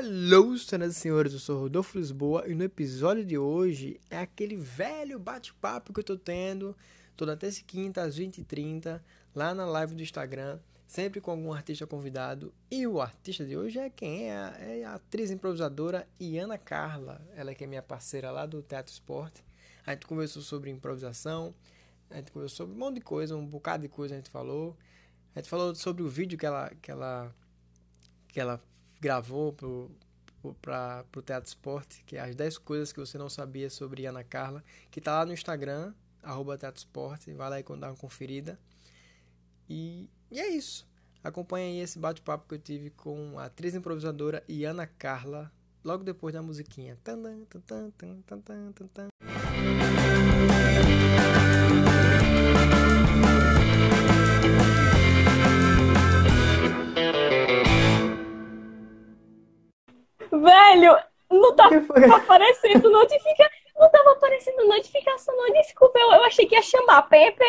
Alô, senhoras e senhores, eu sou Rodolfo Lisboa e no episódio de hoje é aquele velho bate-papo que eu tô tendo toda terça e quinta às 20h30 lá na live do Instagram, sempre com algum artista convidado. E o artista de hoje é quem? É a, é a atriz improvisadora Iana Carla, ela que é minha parceira lá do Teatro Esporte. A gente conversou sobre improvisação, a gente conversou sobre um monte de coisa, um bocado de coisa a gente falou. A gente falou sobre o vídeo que ela, que ela, que ela gravou para o Teatro Esporte, que é as 10 coisas que você não sabia sobre Ana Carla, que tá lá no Instagram, arroba Teatro Esporte, vai lá e dar uma conferida. E, e é isso. Acompanhe aí esse bate-papo que eu tive com a atriz improvisadora Ana Carla, logo depois da musiquinha. Tan, tan, tan, Velho, não tá aparecendo notificação. Não tava aparecendo notificação, não. Desculpa, eu, eu achei que ia chamar. Pê.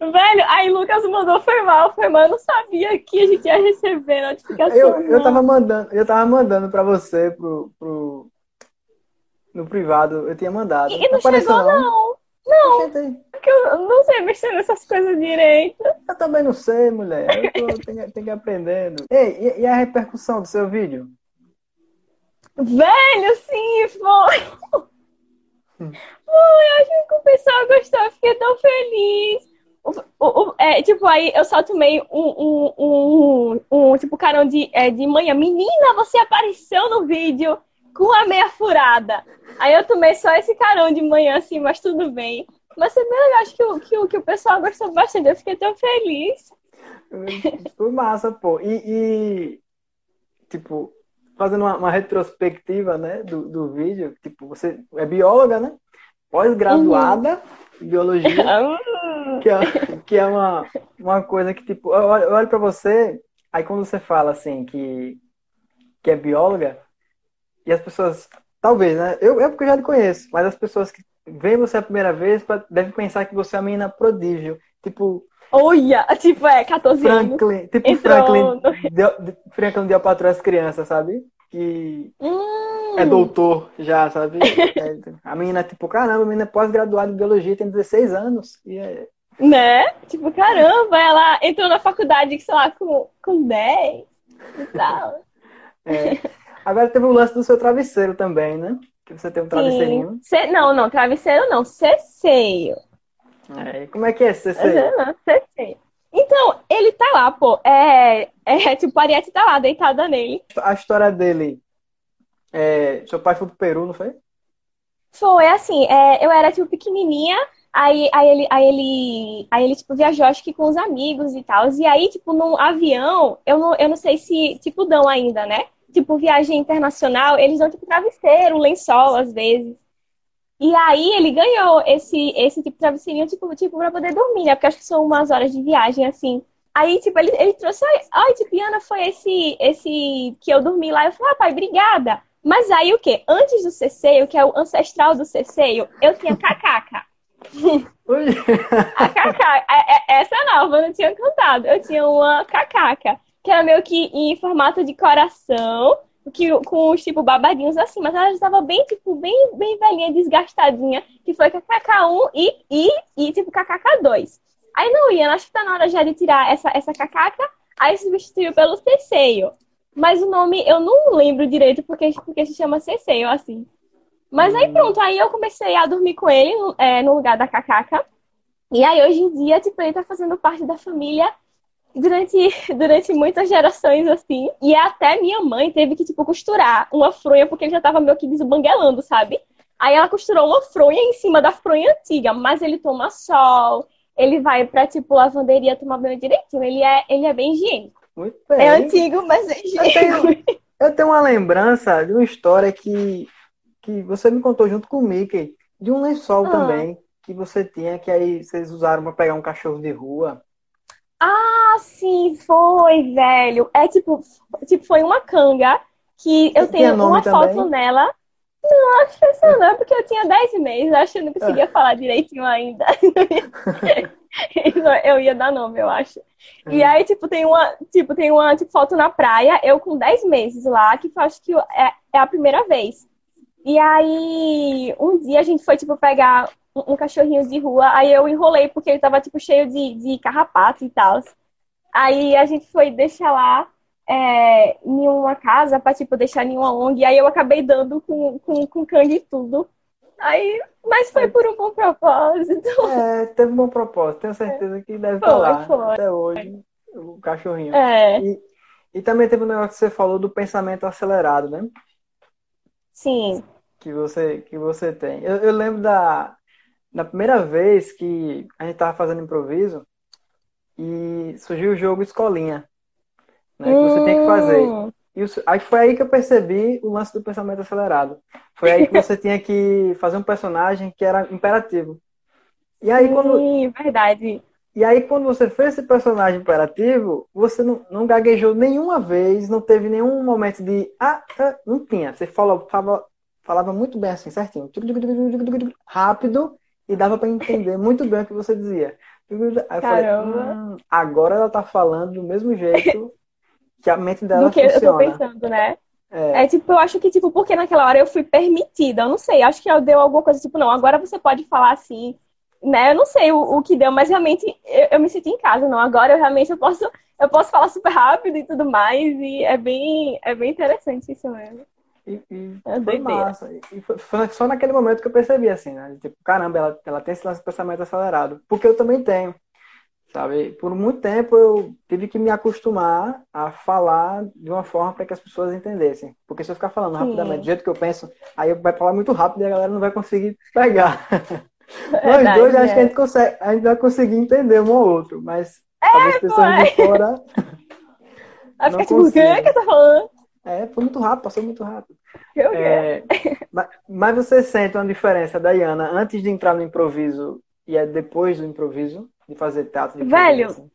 Velho, aí Lucas mandou, foi mal, foi mal. Eu não sabia que a gente ia receber notificação. Eu, eu tava mandando, eu tava mandando pra você, pro, pro, no privado, eu tinha mandado. E não, não chegou, não. Não. Não. Porque eu não sei mexer nessas coisas direito. Eu também não sei, mulher. Eu tô, tenho, tenho que aprendendo. Ei, e, e, a repercussão do seu vídeo? Velho, sim, foi. Hum. Foi, acho que o pessoal gostou, eu fiquei tão feliz. O, o, o, é, tipo, aí eu só tomei um, um, um, um, tipo, carão de, é, de manhã. Menina, você apareceu no vídeo com a meia furada. Aí eu tomei só esse carão de manhã, assim, mas tudo bem. Mas é bem legal, acho que o, que, o, que o pessoal gostou bastante. Eu fiquei tão feliz. Foi massa, pô. E, e tipo, fazendo uma, uma, retrospectiva, né, do, do vídeo, tipo, você é bióloga, né? Pós-graduada uhum. em biologia. que é, que é uma, uma coisa que, tipo, eu olho, eu olho pra você, aí quando você fala, assim, que, que é bióloga, e as pessoas, talvez, né? Eu, eu porque eu já te conheço, mas as pessoas que veem você a primeira vez devem pensar que você é uma menina prodígio. Tipo. Olha! Tipo, é, 14 Franklin, anos. Tipo Entrou Franklin, no... deu, Franklin deu patrulha as crianças, sabe? Que hum. é doutor já, sabe? É, a menina, tipo, caramba, a menina é pós-graduada em biologia, tem 16 anos. E é... Né? Tipo, caramba, ela entrou na faculdade, sei lá, com, com 10 e tal. É. Agora teve o lance do seu travesseiro também, né? Que você tem um travesseirinho. Não, não, travesseiro não, ceceio. É, como é que é? Uhum, ceceio. Então, ele tá lá, pô. É, é tipo, a Ariete tá lá, deitada nele. A história dele. É, seu pai foi pro Peru, não foi? Foi, assim, é, eu era, tipo, pequenininha, aí, aí, ele, aí, ele, aí ele, tipo, viajou, acho que com os amigos e tal. E aí, tipo, num avião, eu não, eu não sei se, tipo, dão ainda, né? Tipo, viagem internacional, eles dão, tipo, travesseiro, lençol, às vezes. E aí ele ganhou esse, esse tipo de travesseirinho, tipo, tipo, pra poder dormir, né? Porque acho que são umas horas de viagem, assim. Aí, tipo, ele, ele trouxe, ai, tipo, Ana, foi esse, esse que eu dormi lá. Eu falei, ah, pai, obrigada. Mas aí o quê? Antes do ceceio, que é o ancestral do ceceio, eu tinha cacaca. a cacaca, é, é, essa nova, eu não tinha cantado. Eu tinha uma cacaca que era meio que em formato de coração, que, com os tipo babadinhos assim, mas ela já estava bem, tipo, bem, bem velhinha, desgastadinha, que foi KKK1 e, e, e tipo KKK2. Aí não ia, acho que tá na hora já de tirar essa, essa KKK, aí substituiu pelo Ceceio. Mas o nome eu não lembro direito porque, porque se chama Ceceio, assim. Mas aí hum. pronto, aí eu comecei a dormir com ele é, no lugar da KKK. E aí hoje em dia, tipo, ele tá fazendo parte da família durante, durante muitas gerações, assim. E até minha mãe teve que, tipo, costurar uma fronha, porque ele já tava meio que desbanguelando, sabe? Aí ela costurou uma fronha em cima da fronha antiga, mas ele toma sol, ele vai pra, tipo, lavanderia tomar banho direitinho. Ele é, ele é bem higiênico. Muito bem. É antigo, mas é higiênico. Eu tenho, eu tenho uma lembrança de uma história que, que você me contou junto com o Mickey, de um lençol ah. também, que você tinha, que aí vocês usaram para pegar um cachorro de rua. Ah, sim, foi, velho. É tipo, tipo foi uma canga que eu tenho uma também? foto nela. Não, acho que essa não, porque eu tinha 10 meses, acho que eu não conseguia ah. falar direitinho ainda. eu ia dar nome, eu acho. E aí, tipo, tem uma, tipo, tem uma tipo, foto na praia, eu com 10 meses lá, que eu acho que é, é a primeira vez. E aí, um dia a gente foi, tipo, pegar um, cachorrinho de rua, aí eu enrolei porque ele tava, tipo, cheio de, de carrapato e tal. Aí a gente foi deixar lá é, em uma casa pra, tipo, deixar em uma ONG, aí eu acabei dando com, com, com cangue e tudo. Aí, mas foi por um bom propósito. É, teve um bom propósito. Tenho certeza que deve foi, estar lá foi. até hoje, o cachorrinho. É. E, e também teve um negócio que você falou do pensamento acelerado, né? Sim. Que você, que você tem. Eu, eu lembro da, da primeira vez que a gente tava fazendo improviso e surgiu o jogo Escolinha. Né, que você tem que fazer. Hum. E aí foi aí que eu percebi o lance do pensamento acelerado. Foi aí que você tinha que fazer um personagem que era imperativo. E aí Sim, quando verdade. E aí quando você fez esse personagem imperativo, você não, não gaguejou nenhuma vez, não teve nenhum momento de ah, ah não tinha. Você falou, falava, falava muito bem assim, certinho, rápido e dava para entender muito bem o que você dizia. Aí eu falei, hum, agora ela tá falando do mesmo jeito que a mente dela do que funciona. eu tô pensando, né? É. é. tipo, eu acho que, tipo, porque naquela hora eu fui permitida, eu não sei, acho que eu deu alguma coisa, tipo, não, agora você pode falar assim, né? Eu não sei o, o que deu, mas realmente eu, eu, me senti em casa, não. Agora eu realmente eu posso, eu posso falar super rápido e tudo mais, e é bem, é bem interessante isso mesmo. E, e é foi massa. E foi, foi, só naquele momento que eu percebi, assim, né? Tipo, caramba, ela, ela tem esse lance de pensamento acelerado. Porque eu também tenho sabe? Por muito tempo eu tive que me acostumar a falar de uma forma para que as pessoas entendessem. Porque se eu ficar falando rapidamente, do jeito que eu penso, aí vai falar muito rápido e a galera não vai conseguir pegar. Verdade, Nós dois, é. acho que a gente, consegue, a gente vai conseguir entender um ou outro, mas é, talvez pessoas de fora. Vai ficar tipo, o que que tá falando? É, foi muito rápido, passou muito rápido. É, mas, mas você sente uma diferença, Dayana, antes de entrar no improviso e é depois do improviso? de fazer teatro de Velho,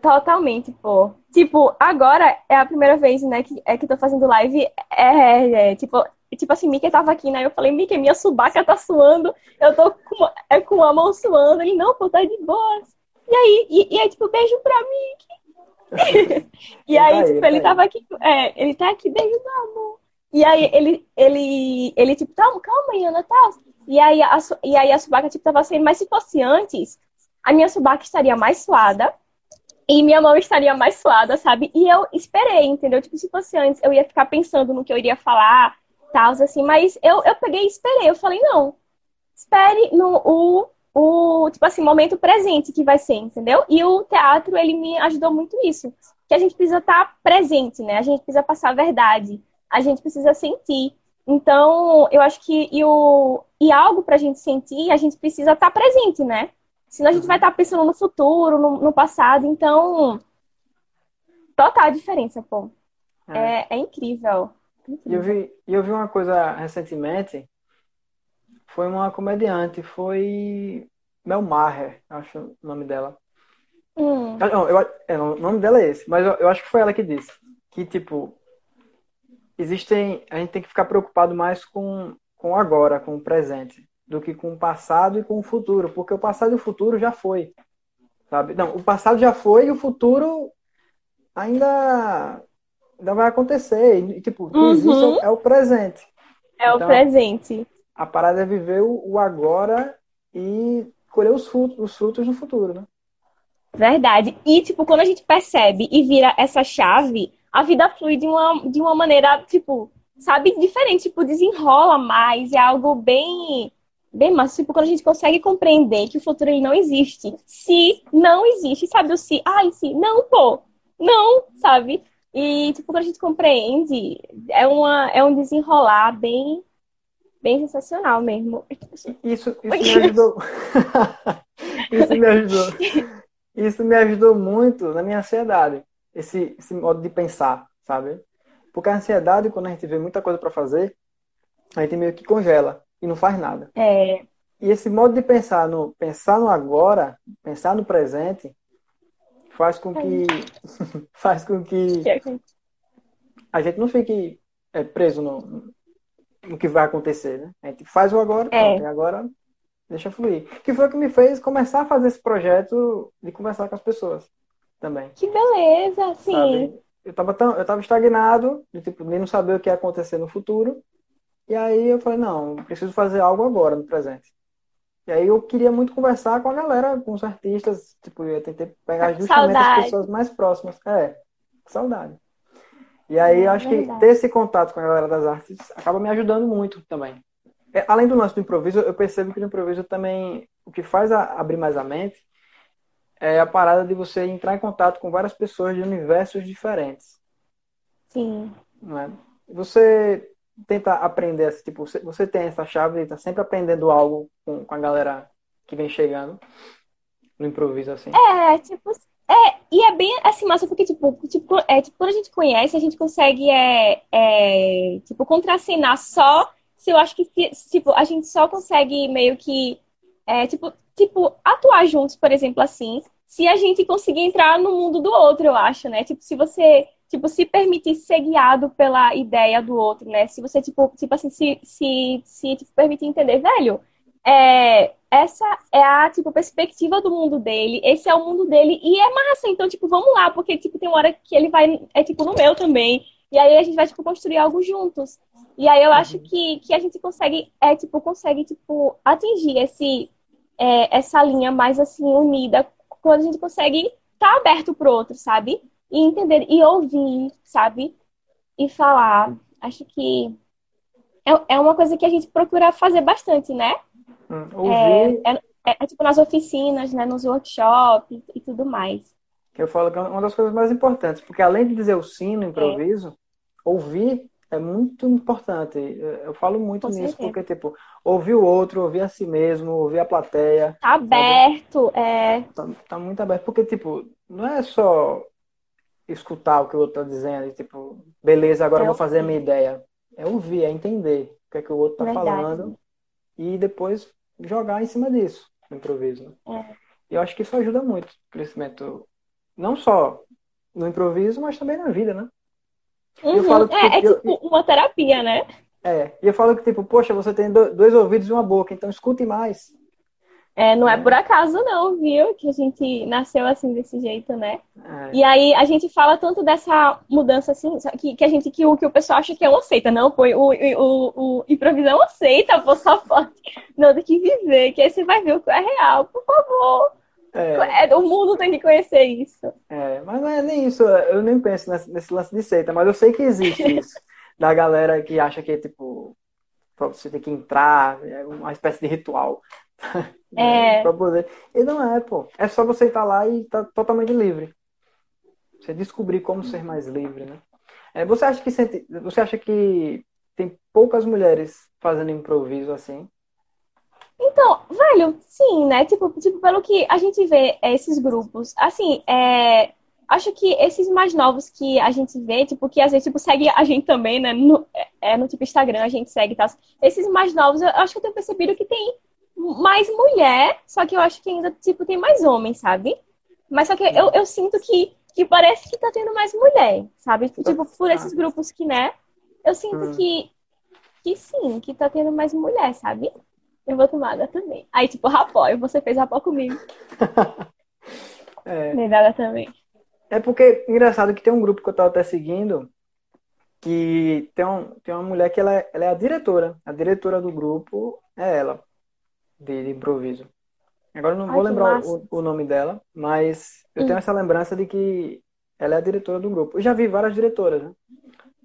totalmente, pô. Tipo, agora é a primeira vez, né, que, é que tô fazendo live. É, é, é tipo, tipo assim, Mickey tava aqui, né? Eu falei, Mickey, minha subaca tá suando, eu tô com, é, com a mão suando. Ele, não, pô, tá de boas. E aí, e, e aí, tipo, beijo pra Mickey. e aí, tá tipo, ele tá tava aqui, é, ele tá aqui, beijo amor. E aí, ele, ele, ele, tipo, calma, calma, Ana, tá? E aí, a, e aí a subaca, tipo, tava saindo, mas se fosse antes, a minha subaca estaria mais suada e minha mão estaria mais suada, sabe? E eu esperei, entendeu? Tipo, se fosse antes, eu ia ficar pensando no que eu iria falar, tal, assim, mas eu, eu peguei e esperei. Eu falei, não, espere no o, o, tipo assim, momento presente que vai ser, entendeu? E o teatro, ele me ajudou muito isso. Que a gente precisa estar tá presente, né? A gente precisa passar a verdade. A gente precisa sentir. Então, eu acho que e, o, e algo pra gente sentir, a gente precisa estar tá presente, né? Senão a gente vai estar tá pensando no futuro, no, no passado. Então, total diferença, pô. É, é, é incrível. E eu vi, eu vi uma coisa recentemente. Foi uma comediante, foi Mel Maher, acho o nome dela. Hum. Ah, não, eu, é, o nome dela é esse, mas eu, eu acho que foi ela que disse. Que, tipo, existem. A gente tem que ficar preocupado mais com, com agora, com o presente do que com o passado e com o futuro, porque o passado e o futuro já foi, sabe? Não, o passado já foi e o futuro ainda, ainda vai acontecer. E, tipo, o que uhum. existe é o presente. É então, o presente. A parada é viver o, agora e colher os frutos, os frutos no futuro, né? Verdade. E, tipo, quando a gente percebe e vira essa chave, a vida flui de uma, de uma maneira, tipo, sabe, diferente. Tipo, desenrola mais. É algo bem bem massa, tipo, quando a gente consegue compreender que o futuro ele não existe. Se não existe, sabe o se? Ai, se, não, pô, não, sabe? E, tipo, quando a gente compreende, é, uma, é um desenrolar bem, bem sensacional mesmo. Isso, isso me ajudou. isso me ajudou. Isso me ajudou muito na minha ansiedade. Esse, esse modo de pensar, sabe? Porque a ansiedade, quando a gente vê muita coisa para fazer, a gente meio que congela e não faz nada. É. E esse modo de pensar no pensar no agora, pensar no presente, faz com que faz com que a gente não fique é, preso no, no que vai acontecer, né? A gente faz o agora, é. agora deixa fluir. Que foi o que me fez começar a fazer esse projeto de conversar com as pessoas também. Que beleza, sim. Sabe? Eu tava tão, eu tava estagnado, de tipo, nem não saber o que ia acontecer no futuro. E aí eu falei, não, preciso fazer algo agora, no presente. E aí eu queria muito conversar com a galera, com os artistas, tipo, eu tentei pegar justamente saudade. as pessoas mais próximas. É, saudade. E aí é, acho verdade. que ter esse contato com a galera das artes acaba me ajudando muito também. É, além do lance do improviso, eu percebo que no improviso também o que faz abrir mais a mente é a parada de você entrar em contato com várias pessoas de universos diferentes. Sim. Não é? Você tenta aprender, assim, tipo, você tem essa chave, está sempre aprendendo algo com, com a galera que vem chegando no improviso, assim. É, tipo, é, e é bem assim, massa, porque, tipo, tipo, é, tipo, quando a gente conhece, a gente consegue, é, é, tipo, contracenar só se eu acho que, tipo, a gente só consegue meio que, é, tipo, tipo, atuar juntos, por exemplo, assim, se a gente conseguir entrar no mundo do outro, eu acho, né? Tipo, se você, tipo, se permitir ser guiado pela ideia do outro, né? Se você, tipo, tipo assim, se, se, se tipo, permitir entender, velho, é, essa é a, tipo, perspectiva do mundo dele, esse é o mundo dele, e é massa, então, tipo, vamos lá, porque, tipo, tem uma hora que ele vai, é, tipo, no meu também, e aí a gente vai, tipo, construir algo juntos. E aí eu acho que, que a gente consegue, é, tipo, consegue, tipo, atingir esse, é, essa linha mais, assim, unida, quando a gente consegue estar tá aberto pro outro, sabe? E entender, e ouvir, sabe? E falar. Acho que é, é uma coisa que a gente procura fazer bastante, né? Hum, ouvir... É, é, é, tipo nas oficinas, né? Nos workshops e tudo mais. Eu falo que é uma das coisas mais importantes, porque além de dizer o sim no improviso, é. ouvir é muito importante. Eu falo muito Com nisso, certeza. porque, tipo, ouvir o outro, ouvir a si mesmo, ouvir a plateia. Tá aberto, sabe? é. Tá, tá, muito aberto, porque, tipo, não é só escutar o que o outro tá dizendo, e, tipo, beleza, agora é eu vou fazer a minha ideia. É ouvir, é entender o que é que o outro tá Verdade. falando e depois jogar em cima disso, no improviso. É. E eu acho que isso ajuda muito o crescimento, não só no improviso, mas também na vida, né? Uhum. Que, é, é tipo eu, uma terapia, né? É, e eu falo que, tipo, poxa, você tem dois ouvidos e uma boca, então escute mais. É, não é, é por acaso não, viu? Que a gente nasceu assim desse jeito, né? É. E aí a gente fala tanto dessa mudança assim, que, que a gente que o que o pessoal acha que é uma seita, não, pô, o, o, o improvisão é uma seita, pô, só pode. Não, tem que viver, que aí você vai ver o que é real, por favor. É. é. o mundo tem que conhecer isso. É, mas não é nem isso, eu nem penso nesse, nesse lance de seita, mas eu sei que existe isso. da galera que acha que, tipo, você tem que entrar, é uma espécie de ritual. É. pra poder... E não é, pô. É só você estar lá e estar tá totalmente livre. Você descobrir como ser mais livre, né? É, você acha que você acha que tem poucas mulheres fazendo improviso assim? Então, velho, sim, né? Tipo, tipo pelo que a gente vê é, esses grupos, assim, é, acho que esses mais novos que a gente vê, tipo, que às vezes tipo, segue a gente também, né? No, é, no tipo Instagram a gente segue e tal. Esses mais novos, eu acho que eu tenho percebido que tem mais mulher, só que eu acho que ainda, tipo, tem mais homens, sabe? Mas só que eu, eu sinto que, que parece que tá tendo mais mulher, sabe? Tipo, por esses grupos que, né? Eu sinto hum. que, que sim, que tá tendo mais mulher, sabe? Eu vou tomar também. Aí, tipo, rapó, você fez rapó comigo. é. Medalha também. É porque, engraçado que tem um grupo que eu tava até seguindo, que tem, um, tem uma mulher que ela é, ela é a diretora. A diretora do grupo é ela de, de improviso. Agora eu não Ai, vou lembrar o, o, nome dela, mas eu hum. tenho essa lembrança de que ela é a diretora do grupo. Eu já vi várias diretoras, né?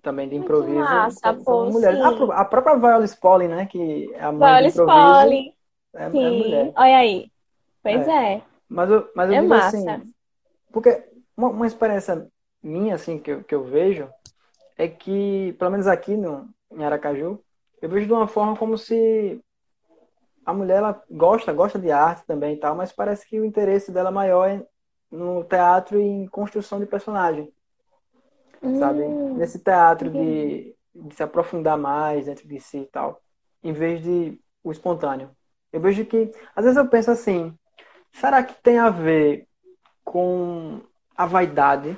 Também de improviso. Massa, pô, mulheres. A, a, própria Viola Spolin, né? Que é a mãe Viola. Spolin. É, é Sim. É mulher. Olha aí. Pois é. é. Mas eu, mas eu é digo assim, massa. assim. Porque uma, uma experiência minha, assim, que eu, que eu vejo, é que, pelo menos aqui no, em Aracaju, eu vejo de uma forma como se a mulher ela gosta, gosta de arte também e tal, mas parece que o interesse dela maior é no teatro e em construção de personagem. Hum, sabe? Nesse teatro de, de, se aprofundar mais dentro de si e tal, em vez de o espontâneo. Eu vejo que, às vezes eu penso assim, será que tem a ver com a vaidade?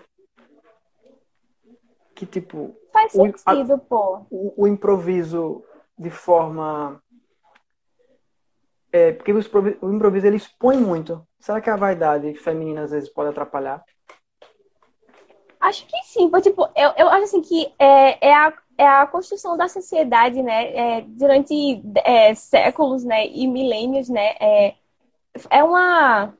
Que tipo. Faz sentido, o, a, pô. O, o improviso de forma é, porque o improviso ele expõe muito. Será que a vaidade feminina às vezes pode atrapalhar? Acho que sim, porque, tipo, eu, eu acho assim que é, é, a, é a construção da sociedade, né, é, durante é, séculos, né, e milênios, né, é, é uma...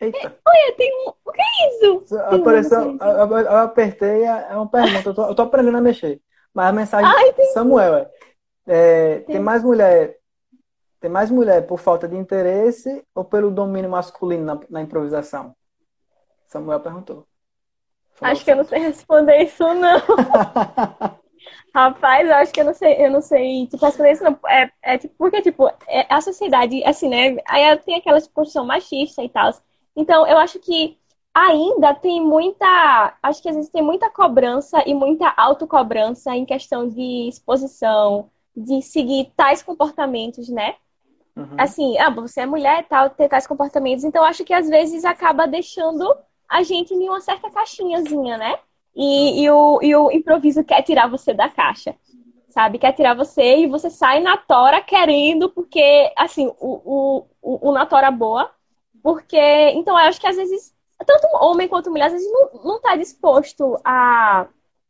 Eita. Olha, tem um... O que é isso? Apareceu, eu, eu apertei, é, é uma pergunta, eu tô, eu tô aprendendo a mexer. Mas a mensagem Ai, tem... Samuel é, é tem mais mulher tem mais mulher por falta de interesse ou pelo domínio masculino na, na improvisação? Samuel perguntou. Acho que eu não sei responder isso, não. Rapaz, eu acho que eu não sei, eu não sei, tipo, responder isso não. É, é tipo, porque, tipo, é, a sociedade, assim, né? Aí tem aquela construção machista e tal. Então, eu acho que ainda tem muita. Acho que às vezes tem muita cobrança e muita autocobrança em questão de exposição, de seguir tais comportamentos, né? Uhum. Assim, ah, você é mulher e tal, ter tais comportamentos. Então, acho que às vezes acaba deixando a gente em uma certa caixinhazinha, né? E, e, o, e o improviso quer tirar você da caixa, sabe? Quer tirar você e você sai na tora querendo, porque, assim, o, o, o na tora boa. Porque, então, eu acho que às vezes, tanto homem quanto mulher, às vezes não, não tá disposto a,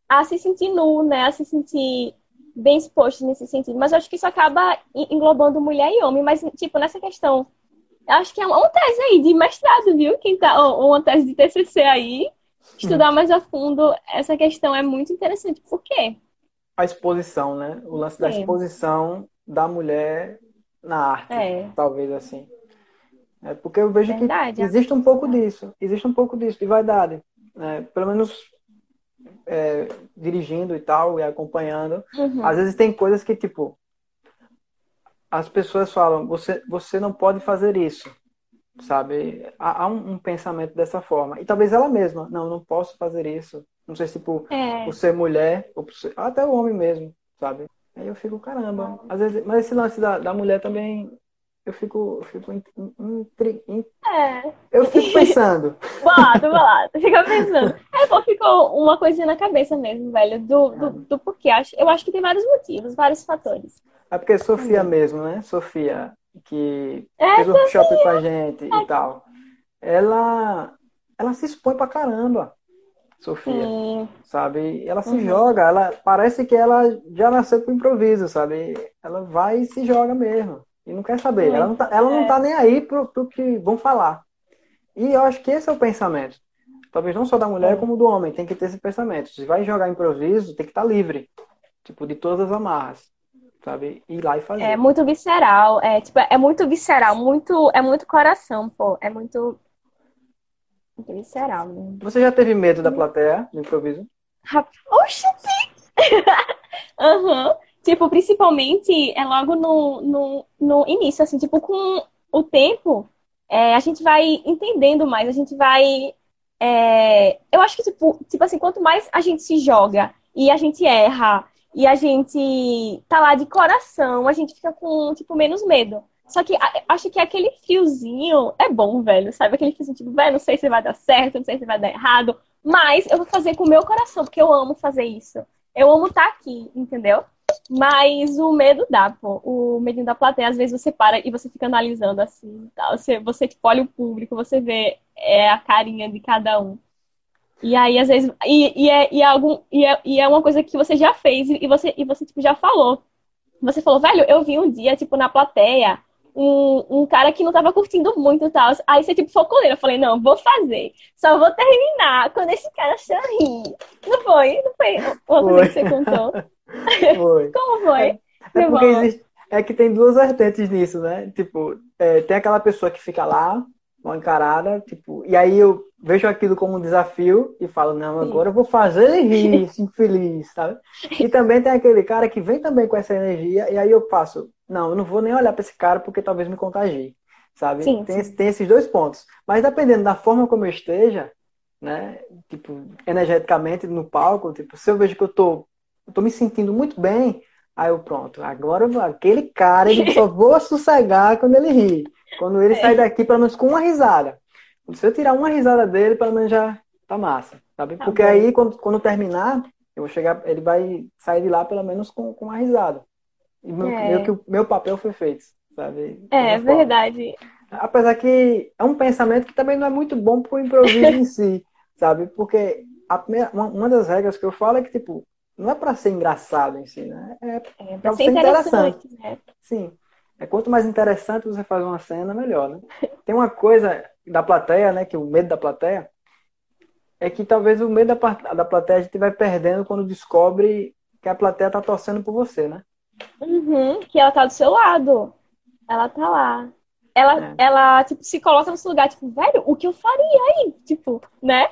a se sentir nu, né? A se sentir bem exposto nesse sentido. Mas eu acho que isso acaba englobando mulher e homem. Mas, tipo, nessa questão acho que é uma tese aí de mestrado, viu? Quem tá, ou uma tese de TCC aí, estudar mais a fundo essa questão é muito interessante. Por quê? A exposição, né? O lance da exposição da mulher na arte, é. talvez assim. É porque eu vejo Verdade, que existe um pouco disso, existe um pouco disso de vaidade, né? Pelo menos é, dirigindo e tal e acompanhando. Uhum. Às vezes tem coisas que tipo as pessoas falam, você, você não pode fazer isso, sabe? Há, há um, um, pensamento dessa forma. E talvez ela mesma, não, não posso fazer isso. Não sei se, tipo, é. por ser mulher, ou ser, até o homem mesmo, sabe? Aí eu fico, caramba. Às vezes, mas esse lance da, da mulher também, eu fico, eu fico é. Eu fico pensando. bolado, bolado. Fica pensando. É, pô, ficou uma coisinha na cabeça mesmo, velho, do, do, do porquê. Eu acho que tem vários motivos, vários fatores. É porque Sofia mesmo, né? Sofia, que é, fez um workshop com a gente é. e tal. Ela, ela se expõe pra caramba, Sofia. Sim. Sabe? Ela se uhum. joga, ela parece que ela já nasceu com improviso, sabe? Ela vai e se joga mesmo. E não quer saber. Ela não tá, ela não é. tá nem aí pro, pro que vão falar. E eu acho que esse é o pensamento. Talvez não só da mulher, como do homem. Tem que ter esse pensamento. Se vai jogar improviso, tem que estar tá livre. Tipo, de todas as amarras sabe? Ir lá e fazer. É muito visceral, é tipo, é muito visceral, muito, é muito coração, pô, é muito, muito visceral. Né? Você já teve medo da plateia no improviso? Oxi! Aham. uhum. Tipo, principalmente é logo no, no, no início, assim, tipo, com o tempo, é, a gente vai entendendo mais, a gente vai. É, eu acho que, tipo, tipo assim, quanto mais a gente se joga e a gente erra e a gente tá lá de coração, a gente fica com, tipo, menos medo. Só que acho que aquele friozinho é bom, velho, sabe? Aquele friozinho, tipo, velho, não sei se vai dar certo, não sei se vai dar errado, mas eu vou fazer com o meu coração, porque eu amo fazer isso. Eu amo estar tá aqui, entendeu? Mas o medo dá, pô. O medinho da plateia, às vezes você para e você fica analisando assim, tal. Você, você tipo, olha o público, você vê é, a carinha de cada um. E aí, às vezes, e, e, é, e, é algum, e, é, e é uma coisa que você já fez e você, e você tipo, já falou. Você falou, velho, eu vi um dia, tipo, na plateia, um, um cara que não tava curtindo muito e tal. Aí você, tipo, focou nele. Eu falei, não, vou fazer. Só vou terminar quando esse cara sorrir. Não foi? Não foi outra foi. que você contou? Foi. Como foi? É, é porque existe, é que tem duas vertentes nisso, né? Tipo, é, tem aquela pessoa que fica lá, mal encarada, tipo, e aí eu vejo aquilo como um desafio e falo, não, agora eu vou fazer ele rir, infeliz, sabe? E também tem aquele cara que vem também com essa energia, e aí eu passo, não, eu não vou nem olhar para esse cara porque talvez me contagie, sabe? Sim, tem, sim. tem esses dois pontos. Mas dependendo da forma como eu esteja, né, tipo, energeticamente no palco, tipo, se eu vejo que eu tô, eu tô me sentindo muito bem, aí eu pronto, agora aquele cara, ele só vou sossegar quando ele ri. Quando ele é. sai daqui, pelo menos com uma risada. Se eu tirar uma risada dele, pelo menos já tá massa, sabe? Tá Porque bom. aí, quando, quando terminar, eu vou chegar, ele vai sair de lá pelo menos com, com uma risada. E meu, é. meio que o meu papel foi feito, sabe? É, verdade. Apesar que é um pensamento que também não é muito bom pro improviso em si, sabe? Porque a primeira, uma, uma das regras que eu falo é que, tipo, não é para ser engraçado em si, né? É, é para ser interessante. interessante. Né? Sim. É quanto mais interessante você faz uma cena, melhor, né? Tem uma coisa da plateia, né? Que o medo da plateia é que talvez o medo da, da plateia a gente vai perdendo quando descobre que a plateia tá torcendo por você, né? Uhum, que ela tá do seu lado. Ela tá lá. Ela, é. ela tipo, se coloca no seu lugar, tipo, velho, o que eu faria aí? Tipo, né?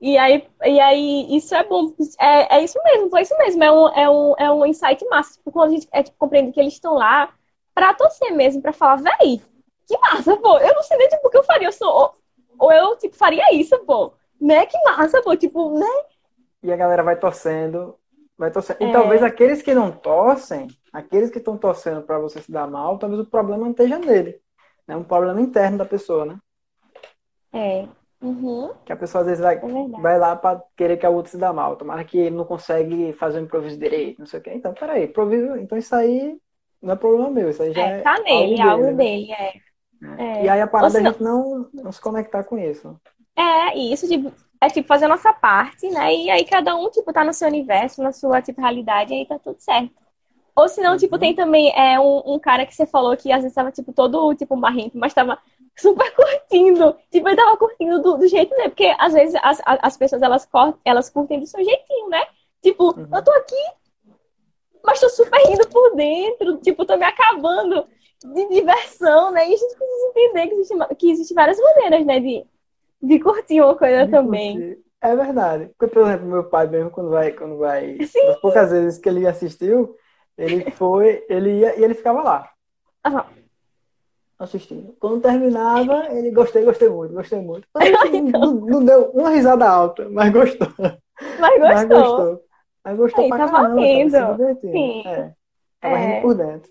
E aí, e aí isso é bom. É, é isso mesmo, foi isso mesmo. É um, é um, é um insight massa. Tipo, quando a gente é, tipo, compreende que eles estão lá pra torcer mesmo, pra falar, véi, que massa, pô. Eu não sei nem tipo, o que eu faria. Eu sou, ou, ou eu, tipo, faria isso, pô. Né? Que massa, pô. Tipo, né? E a galera vai torcendo. Vai torcendo. E é. talvez aqueles que não torcem, aqueles que estão torcendo para você se dar mal, talvez o problema não esteja nele. É um problema interno da pessoa, né? É. Uhum. Que a pessoa às vezes vai, é vai lá para querer que a outra se dá mal. Tomara que ele não consegue fazer um improviso direito, não sei o quê. Então, peraí, improviso. Então isso aí não é problema meu, isso aí já é. é tá nele, algo dele, dele né? é. É. E aí a parada é a gente não, não se conectar com isso. É, isso, tipo, é tipo fazer a nossa parte, né? E aí cada um, tipo, tá no seu universo, na sua, tipo, realidade, e aí tá tudo certo. Ou se não, tipo, uhum. tem também é, um, um, cara que você falou que às vezes tava, tipo, todo, tipo, marrento, mas tava super curtindo. Tipo, ele tava curtindo do, do jeito dele. Porque às vezes as, as pessoas elas, elas curtem do seu jeitinho, né? Tipo, uhum. eu tô aqui, mas tô super rindo por dentro. Tipo, tô me acabando de diversão, né? E a gente precisa entender que existe, que existe várias maneiras, né? De, de curtir uma coisa de também. Curtir. É verdade. Porque, por exemplo, meu pai mesmo, quando vai, quando vai. Sim. Das poucas vezes que ele assistiu, ele foi, ele ia e ele ficava lá. Uhum assistindo. Quando terminava, ele gostei, gostei muito, gostei muito. Não, não, deu uma risada alta, mas gostou. Mas gostou. Mas gostou, mas gostou Aí, pra tá caramba, tava se Sim. É, tava é. rindo por dentro.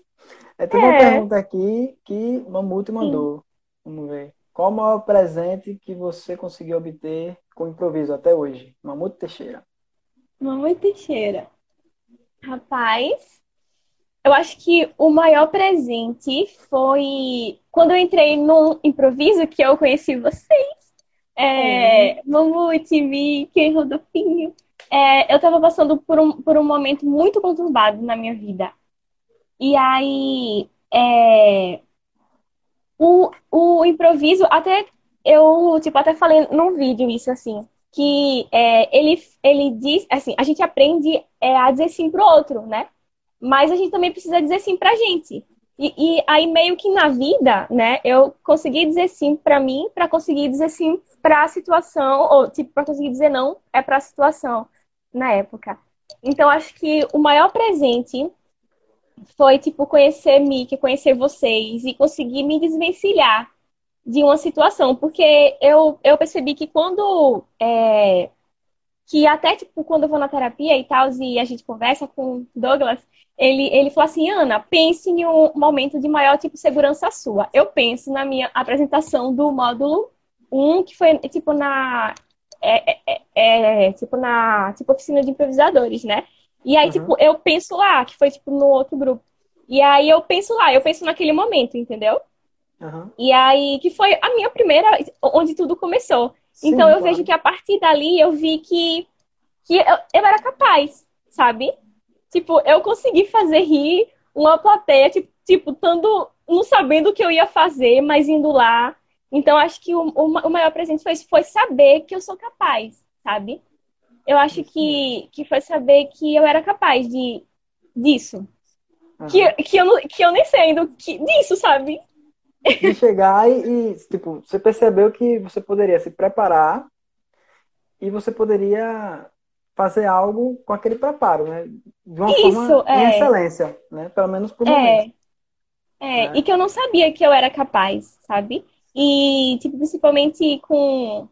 É, tem é. uma pergunta aqui que Mamute mandou. Sim. Vamos ver. Qual o maior presente que você conseguiu obter com improviso até hoje? Mamute Teixeira. Mamute Teixeira. Rapaz, eu acho que o maior presente foi quando eu entrei no improviso, que eu conheci vocês. É. Mamute, Mickey, Rodolfinho. É, eu tava passando por um, por um momento muito conturbado na minha vida. E aí, é, o, o improviso, até eu, tipo, até falei num vídeo isso, assim, que é, ele, ele diz, assim, a gente aprende é, a dizer sim pro outro, né? mas a gente também precisa dizer sim pra gente. E, e aí, meio que na vida, né, eu consegui dizer sim pra mim, para conseguir dizer sim pra situação, ou tipo, pra conseguir dizer não é pra situação na época. Então, acho que o maior presente foi, tipo, conhecer Mickey, conhecer vocês e conseguir me desvencilhar de uma situação. Porque eu, eu percebi que quando. É, que até, tipo, quando eu vou na terapia e tal, e a gente conversa com Douglas, ele, ele falou assim, Ana, pense em um momento de maior tipo segurança sua. Eu penso na minha apresentação do módulo 1, que foi tipo na é, é, é, é, tipo na tipo oficina de improvisadores, né? E aí, uhum. tipo, eu penso lá, que foi tipo no outro grupo. E aí eu penso lá, eu penso naquele momento, entendeu? Uhum. E aí, que foi a minha primeira, onde tudo começou. Sim, então eu claro. vejo que a partir dali eu vi que, que eu, eu era capaz, sabe? Tipo, eu consegui fazer rir uma plateia, tipo, tipo tando, não sabendo o que eu ia fazer, mas indo lá. Então, acho que o, o, o maior presente foi, foi saber que eu sou capaz, sabe? Eu acho que, que foi saber que eu era capaz de disso. Uhum. Que, que, eu, que eu nem sei ainda que, disso, sabe? De chegar e, e, tipo, você percebeu que você poderia se preparar e você poderia fazer algo com aquele preparo, né? De uma Isso, forma é. em excelência, né? Pelo menos por é. momento. É, né? e que eu não sabia que eu era capaz, sabe? E, tipo, principalmente com...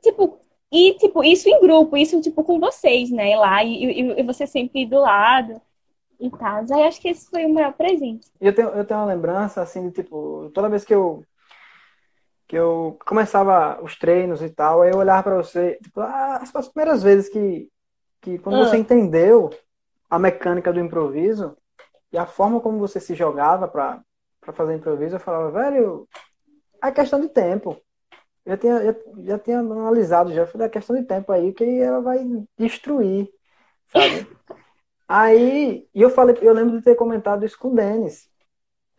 Tipo, e, tipo, isso em grupo, isso, tipo, com vocês, né? Lá, e, e, e você sempre do lado e tal. Aí acho que esse foi o maior presente. Eu tenho, eu tenho uma lembrança, assim, de, tipo, toda vez que eu que eu começava os treinos e tal, aí eu olhava para você, tipo, ah, as, as, primeiras vezes que, que quando você ah. entendeu a mecânica do improviso e a forma como você se jogava para fazer improviso, eu falava, velho, é questão de tempo. Eu já tinha, já, já tinha analisado, já falei, é questão de tempo aí que ela vai destruir, sabe? aí, e eu falei, eu lembro de ter comentado isso com o Denis.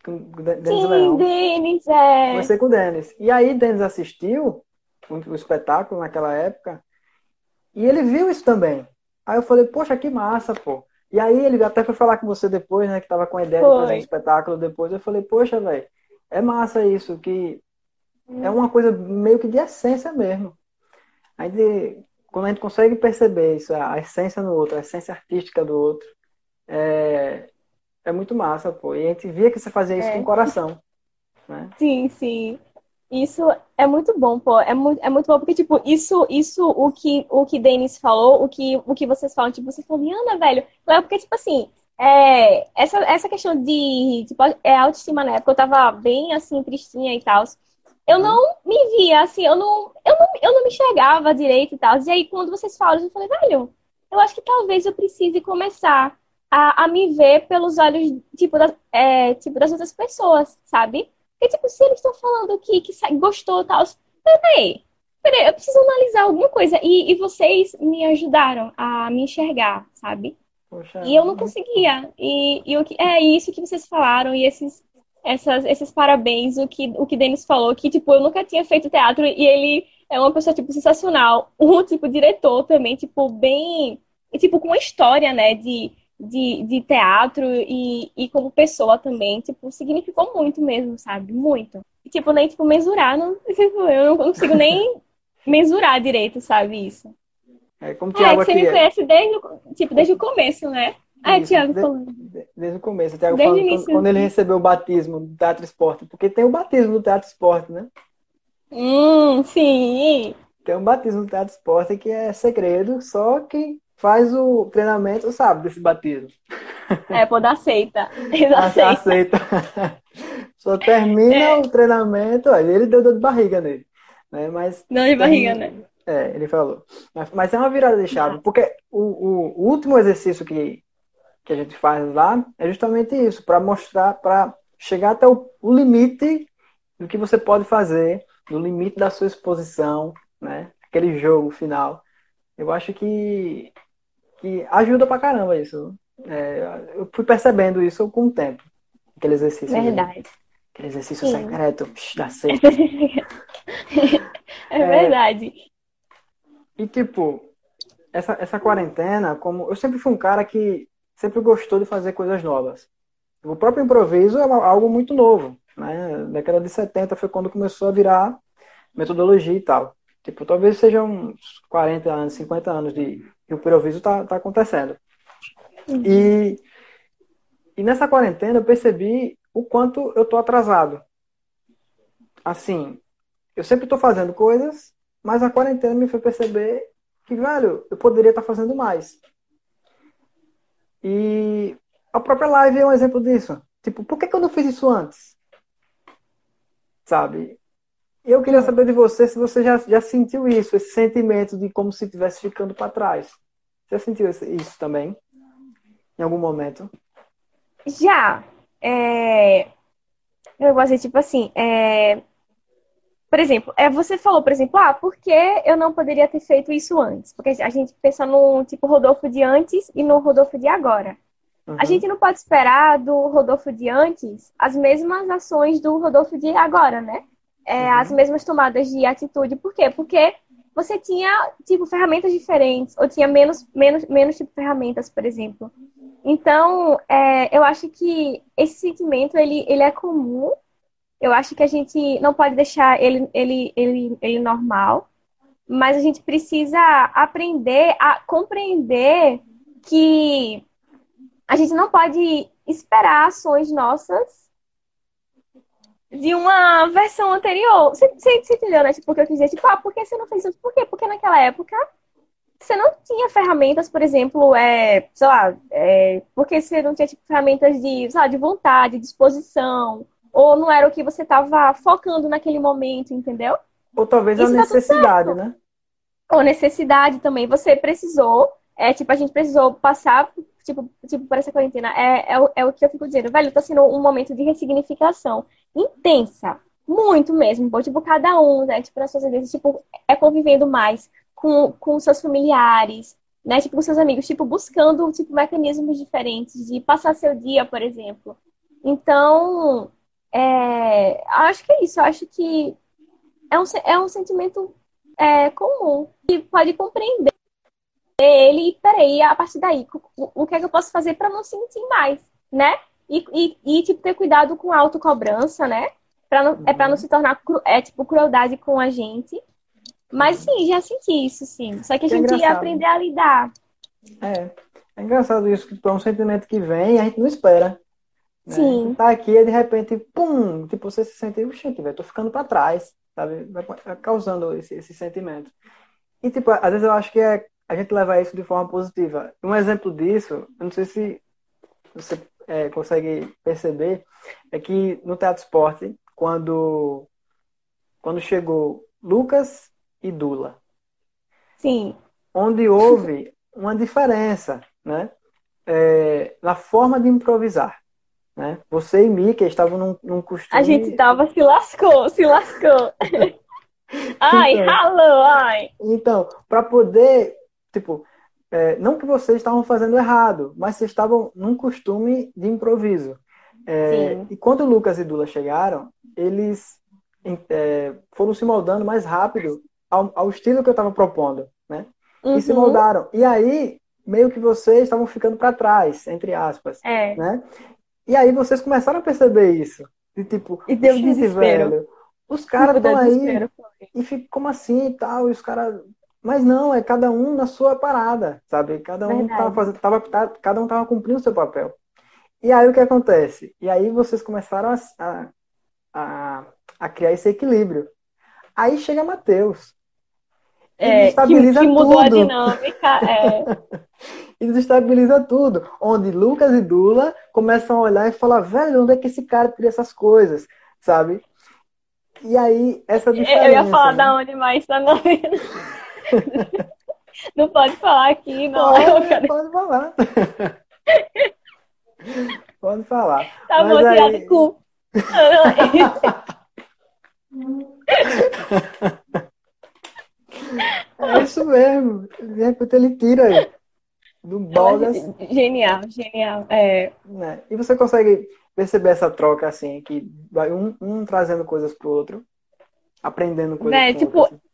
Com o Denis Sim, Leão. Denis, é. Comecei com o Denis. E aí, Denis assistiu o, espetáculo naquela época, e ele viu isso também. Aí eu falei, poxa, que massa, pô. E aí ele até foi falar com você depois, né, que tava com a ideia foi. de fazer um espetáculo depois. Eu falei, poxa, velho, é massa isso, que. É uma coisa meio que de essência mesmo. Aí de, quando a gente consegue perceber isso, a essência no outro, a essência artística do outro, é, é muito massa, pô. E a gente via que você fazia isso é. com o coração. Né? Sim, sim. Isso é muito bom, pô. É muito, é muito bom, porque, tipo, isso, isso o que o que Denis falou, o que, o que vocês falam, tipo, você falou, Ana, velho, é porque, tipo assim, é, essa, essa questão de, tipo, é autoestima na época, eu tava bem, assim, tristinha e tal. Eu não me via, assim, eu não, eu não, eu não me enxergava direito e tal. E aí, quando vocês falam, eu falei, velho, eu acho que talvez eu precise começar a, a me ver pelos olhos, tipo, da, é, tipo, das outras pessoas, sabe? Porque, tipo, se eles estão falando que, que gostou e tal, peraí, peraí, eu preciso analisar alguma coisa. E, e vocês me ajudaram a me enxergar, sabe? Poxa, e eu não conseguia. E, e o que, é isso que vocês falaram, e esses, essas, esses parabéns, o que o que Denis falou, que, tipo, eu nunca tinha feito teatro e ele é uma pessoa, tipo, sensacional. Um, tipo, diretor também, tipo, bem. Tipo, com uma história, né, de de, de teatro e, e como pessoa também, tipo, significou muito mesmo, sabe? Muito. E, tipo, nem, tipo, mensurar, não, tipo, eu não consigo nem mensurar direito, sabe, isso. É, como Tiago é, você me conhece desde, tipo, desde o começo, né? Ah, Tiago falando. Desde o começo, o Tiago falando quando, quando, ele recebeu o batismo do Teatro Esporte, porque tem o batismo do Teatro Esporte, né? Hum, sim. Tem um batismo do Teatro Esporte que é segredo, só que faz o treinamento, sabe, desse batismo. É, pô, dá aceita. Ele aceita. aceita. Só termina é. o treinamento, olha, ele deu dor de barriga nele. Né? Mas Não de barriga, né? É, ele falou. Mas, mas é uma virada de chave, porque o, o, o, último exercício que, que a gente faz lá é justamente isso, para mostrar, para chegar até o, o limite do que você pode fazer, no limite da sua exposição, né? Aquele jogo final. Eu acho que que ajuda pra caramba isso. É, eu fui percebendo isso com o tempo. Aquele exercício. Verdade. aquele exercício Sim. secreto da seita. é, é verdade. E tipo, essa, essa quarentena, como eu sempre fui um cara que sempre gostou de fazer coisas novas. O próprio improviso é algo muito novo. Né? Década de 70 foi quando começou a virar metodologia e tal. Tipo, talvez sejam uns 40 anos, 50 anos de que o improviso está tá acontecendo. Uhum. E, e nessa quarentena eu percebi o quanto eu estou atrasado. Assim, eu sempre estou fazendo coisas, mas a quarentena me fez perceber que, velho, eu poderia estar tá fazendo mais. E a própria live é um exemplo disso. Tipo, por que, que eu não fiz isso antes? Sabe? Eu queria saber de você se você já, já sentiu isso, esse sentimento de como se estivesse ficando para trás. Já sentiu isso também? Em algum momento? Já. É... Eu gosto de, tipo assim, é... por exemplo, é, você falou, por exemplo, ah, por que eu não poderia ter feito isso antes? Porque a gente pensa no tipo Rodolfo de antes e no Rodolfo de agora. Uhum. A gente não pode esperar do Rodolfo de antes as mesmas ações do Rodolfo de agora, né? é, uhum. as mesmas tomadas de atitude. Por quê? Porque você tinha, tipo, ferramentas diferentes, ou tinha menos, menos, menos tipo, ferramentas, por exemplo. Então, é, eu acho que esse sentimento, ele, ele é comum. Eu acho que a gente não pode deixar ele, ele, ele, ele normal, mas a gente precisa aprender a compreender que a gente não pode esperar ações nossas de uma versão anterior. Você, você, você entendeu, né? Tipo, porque eu quis dizer, tipo, ah, por que você não fez isso? Por quê? Porque naquela época você não tinha ferramentas, por exemplo, é, sei lá, é, porque você não tinha tipo, ferramentas de, sei lá, de vontade, disposição, ou não era o que você estava focando naquele momento, entendeu? Ou talvez isso a necessidade, né? Ou necessidade também. Você precisou, é, tipo, a gente precisou passar tipo, tipo por essa quarentena, é, é, o, é o que eu fico dizendo, velho, tá sendo um momento de ressignificação intensa, muito mesmo, tipo, cada um, né, tipo, nas suas vezes, tipo, é convivendo mais com, com seus familiares, né, tipo, com seus amigos, tipo, buscando, tipo, mecanismos diferentes de passar seu dia, por exemplo. Então, é, acho que é isso, acho que é um, é um sentimento é, comum, que pode compreender ele e peraí, a partir daí, o, o que é que eu posso fazer para não sentir mais, né? E, e, e, tipo, ter cuidado com a autocobrança, né? Pra não, uhum. É para não se tornar é, tipo, crueldade com a gente. Mas sim, já senti isso, sim. Só que a é gente ia aprender a lidar. É. É engraçado isso, que é um sentimento que vem e a gente não espera. Né? Sim. Tá aqui e de repente, pum, tipo, você se sente, gente, velho, tô ficando para trás, sabe? Vai causando esse, esse sentimento. E, tipo, às vezes eu acho que é, a gente leva isso de forma positiva. Um exemplo disso, eu não sei se você é, consegue perceber, é que no Teatro Esporte, quando, quando chegou Lucas e Dula. Sim. Onde houve uma diferença, né? É, na forma de improvisar. Né? Você e Mika estavam num, num costume... A gente tava, se lascou, se lascou. ai, então, ralou, ai. Então, para poder, tipo, é, não que vocês estavam fazendo errado, mas vocês estavam num costume de improviso. É, e quando Lucas e Dula chegaram, eles é, foram se moldando mais rápido ao, ao estilo que eu estava propondo, né? Uhum. E se uhum. moldaram. E aí, meio que vocês estavam ficando para trás, entre aspas, é. né? E aí vocês começaram a perceber isso. De tipo, e deu desespero. velho, os caras estão aí e fica como assim e tal, e os caras mas não, é cada um na sua parada, sabe? Cada um Verdade. tava fazendo, tava, cada um tava cumprindo o seu papel. E aí o que acontece? E aí vocês começaram a, a, a criar esse equilíbrio. Aí chega Matheus. É, que, que, mudou tudo. a dinâmica. É. e desestabiliza tudo. Onde Lucas e Dula começam a olhar e falar, velho, onde é que esse cara cria essas coisas? Sabe? E aí, essa diferença. Eu ia falar né? da onde mais tá não. não pode falar aqui, não. Pode, pode falar. pode falar. Tá Mas bom, aí... cu. É isso mesmo. De repente ele tira aí. Do Bogas. Genial, genial. É. Né? E você consegue perceber essa troca assim, que vai um, um trazendo coisas pro outro, aprendendo coisas é, pro tipo, outro. Assim.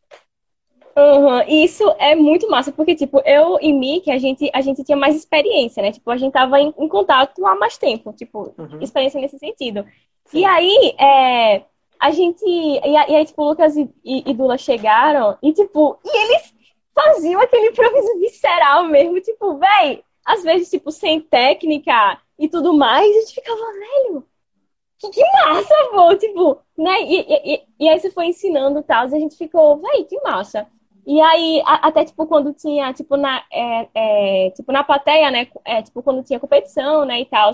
Uhum. Isso é muito massa, porque, tipo, eu e Mick, a gente, a gente tinha mais experiência, né? Tipo, a gente tava em, em contato há mais tempo, tipo, uhum. experiência nesse sentido. Sim. E aí, é, a gente. E, e aí, tipo, Lucas e, e, e, Dula chegaram e, tipo, e eles faziam aquele improviso visceral mesmo, tipo, véi, às vezes, tipo, sem técnica e tudo mais, a gente ficava, velho, que, que massa, pô, tipo, né? E, e, e aí você foi ensinando e tal, e a gente ficou, véi, que massa. E aí, a, até, tipo, quando tinha, tipo, na, é, é, tipo, na plateia, né? É, tipo, quando tinha competição, né, e tal,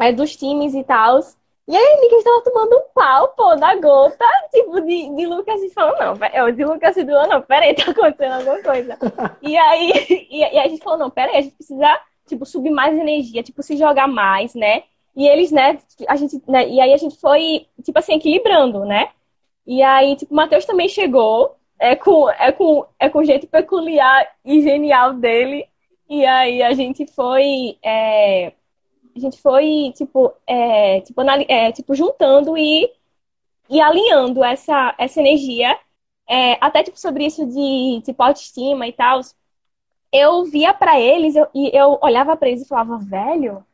é, dos times e tal, e aí, a Nika estava tomando um pau, pô, da gota, tipo, de, de Lucas e falou, não, eu, de Lucas e Duan, não, peraí, tá acontecendo alguma coisa. e aí, e, e, a gente falou, não, peraí, a gente precisa, tipo, subir mais energia, tipo, se jogar mais, né? E eles, né, a gente, né, e aí a gente foi, tipo assim, equilibrando, né? E aí, tipo, o Matheus também chegou, é com, é com, é com o jeito peculiar e genial dele, e aí a gente foi, é, a gente foi, tipo, é, tipo, é, tipo juntando e, e alinhando essa, essa energia. É, até, tipo, sobre isso de, tipo, autoestima e tal. Eu via para eles eu, e eu olhava para eles e falava, velho,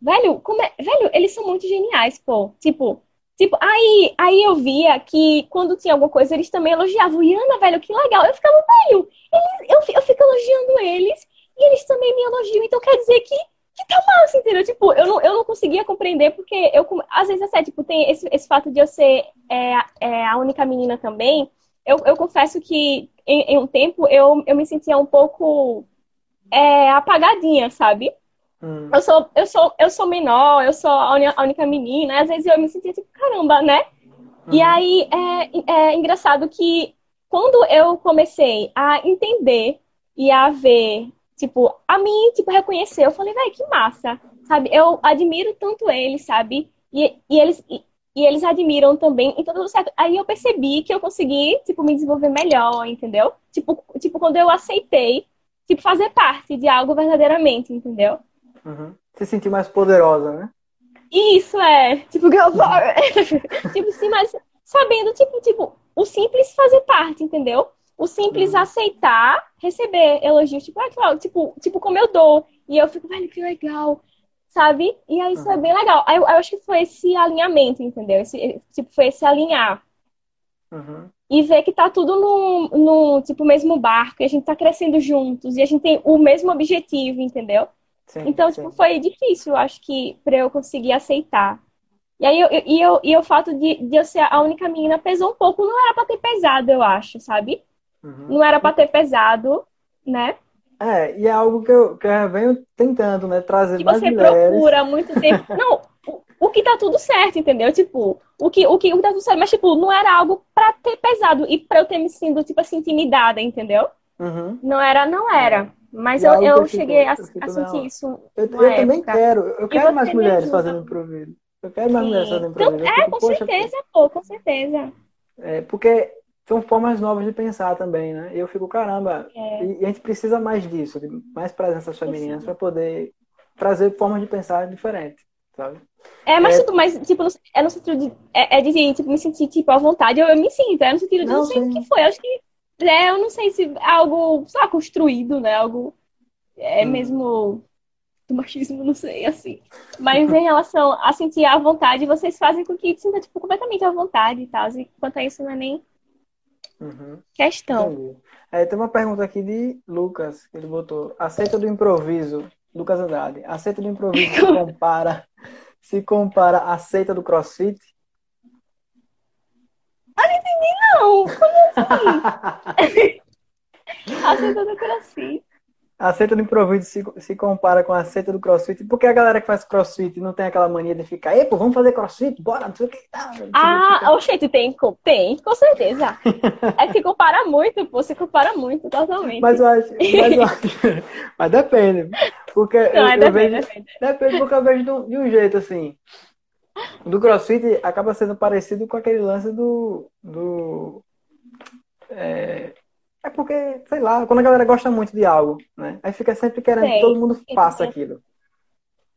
velho, como é, velho, eles são muito geniais, pô. Tipo, tipo, aí, aí eu via que quando tinha alguma coisa, eles também elogiavam. Iana, velho, que legal. Eu ficava, velho, eles, eu, eu fico elogiando eles e eles também me elogiam. Então quer dizer que que tá massa, entendeu? Tipo, eu não, eu não conseguia compreender, porque eu, às vezes, assim, tipo, tem esse, esse fato de eu ser é, é, a única menina também. Eu, eu confesso que em, em, um tempo eu, eu me sentia um pouco é, apagadinha, sabe? Hum. Eu, sou, eu, sou, eu sou menor, eu sou a, a única menina, às vezes eu me sentia tipo, caramba, né? Hum. E aí é, é engraçado que quando eu comecei a entender e a ver tipo, a mim, tipo, reconheceu. Eu falei, velho, que massa, sabe? Eu admiro tanto eles, sabe? E, e eles... E, e eles admiram também, então tudo certo. Aí eu percebi que eu consegui, tipo, me desenvolver melhor, entendeu? Tipo, tipo quando eu aceitei, tipo, fazer parte de algo verdadeiramente, entendeu? Uhum. Se sentir mais poderosa, né? Isso, é. Tipo, girl power. tipo, sim, mas sabendo, tipo, tipo, o simples fazer parte, entendeu? O simples uhum. aceitar, receber elogios, tipo, ah, tipo, tipo, como eu dou. E eu fico, velho, que legal, sabe? E aí isso uhum. é bem legal. Eu, eu, acho que foi esse alinhamento, entendeu? Esse, tipo, foi esse alinhar. Uhum. E ver que tá tudo no, no, tipo, mesmo barco, e a gente tá crescendo juntos, e a gente tem o mesmo objetivo, entendeu? Sim, então, sim. tipo, foi difícil, acho que, pra eu conseguir aceitar. E aí, eu, e, eu, e o fato de, de eu ser a única menina pesou um pouco. Não era pra ter pesado, eu acho, sabe? Uhum. Não era pra ter pesado, né? É, e é algo que eu, que eu venho tentando, né? Trazer e mais você mulheres. procura muito tempo. Não, o, o que tá tudo certo, entendeu? Tipo, o que, o que, o que tá tudo certo. Mas, tipo, não era algo pra ter pesado e pra eu ter me sentido, tipo assim, intimidada, entendeu? Uhum. Não era, não era. Mas eu, eu, cheguei a, a sentir isso. Eu, eu também quero. Eu quero mais mulheres fazendo improviso. Eu quero mais Sim. mulheres fazendo improviso. Então, é, fico, com certeza, pô, com certeza. É, porque são formas novas de pensar também, né? E eu fico, caramba, é. e, e, a gente precisa mais disso, de mais presenças femininas para poder trazer formas de pensar diferentes, sabe? É, mas, é, tipo, mas, tipo, é no sentido de, é, é de, tipo, me sentir, tipo, à vontade, eu, eu me sinto, é no sentido de, não, não sei o que foi, acho que é, eu não sei se é algo, sei lá, construído, né? Algo é hum. mesmo do machismo, não sei, assim. Mas em relação a sentir a vontade, vocês fazem com que sinta, tipo, completamente à vontade e tal. E quanto a isso, não é nem uhum. questão. É, tem uma pergunta aqui de Lucas, que ele botou. Aceita do improviso, Lucas Andrade. Aceita do improviso se compara, se compara a aceita do crossfit? Ah, não entendi, não. Como assim? a seta do crossfit. A seta do improviso se, se compara com a seta do crossfit, porque a galera que faz crossfit não tem aquela mania de ficar, ei, pô, vamos fazer crossfit? Bora, não sei o que. Ah, ah oxente, tem, tem, com certeza. é que se compara muito, pô, se compara muito, totalmente. Mas eu acho, mas, eu acho, mas depende. Porque não, eu, é, depende, eu vejo, depende. depende, porque eu vejo de um, de um jeito assim do CrossFit acaba sendo parecido com aquele lance do. do é, é, porque, sei lá, quando a galera gosta muito de algo, né? Aí fica sempre querendo sei, que todo mundo faça aquilo.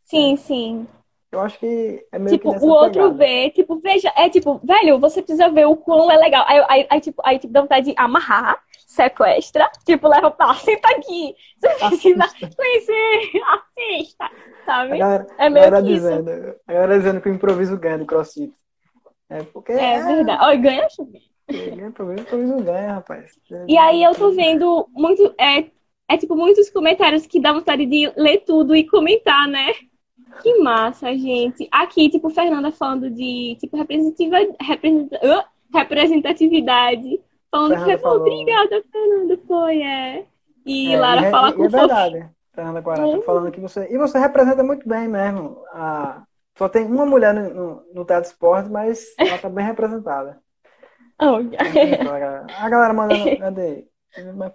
Sim, sim. Eu acho que é meio tipo, que o outro pegada. vê, tipo, veja, é tipo, velho, você precisa ver o quão é legal. Aí, aí, aí tipo, aí, tipo, dá vontade de amarrar, sequestra, tipo, leva pra senta aqui. Você precisa conhecer, assista, sabe? A galera, é meio galera que dizendo, isso. A galera dizendo que o improviso ganha do crossfit. É porque. É, é... verdade. Olha, ganha, Ganha, rapaz. E aí eu tô vendo muito. É, é tipo muitos comentários que dá vontade de ler tudo e comentar, né? Que massa, gente. Aqui, tipo, Fernanda falando de tipo, representatividade. Falando Fernanda que falou, obrigada, Fernanda, foi, é. E é, Lara e, é, fala e, com É verdade, Fernanda Quarata, falando que você. E você representa muito bem mesmo. A... Só tem uma mulher no, no, no Esporte, mas ela tá bem representada. Oh, a galera mandando. Cadê?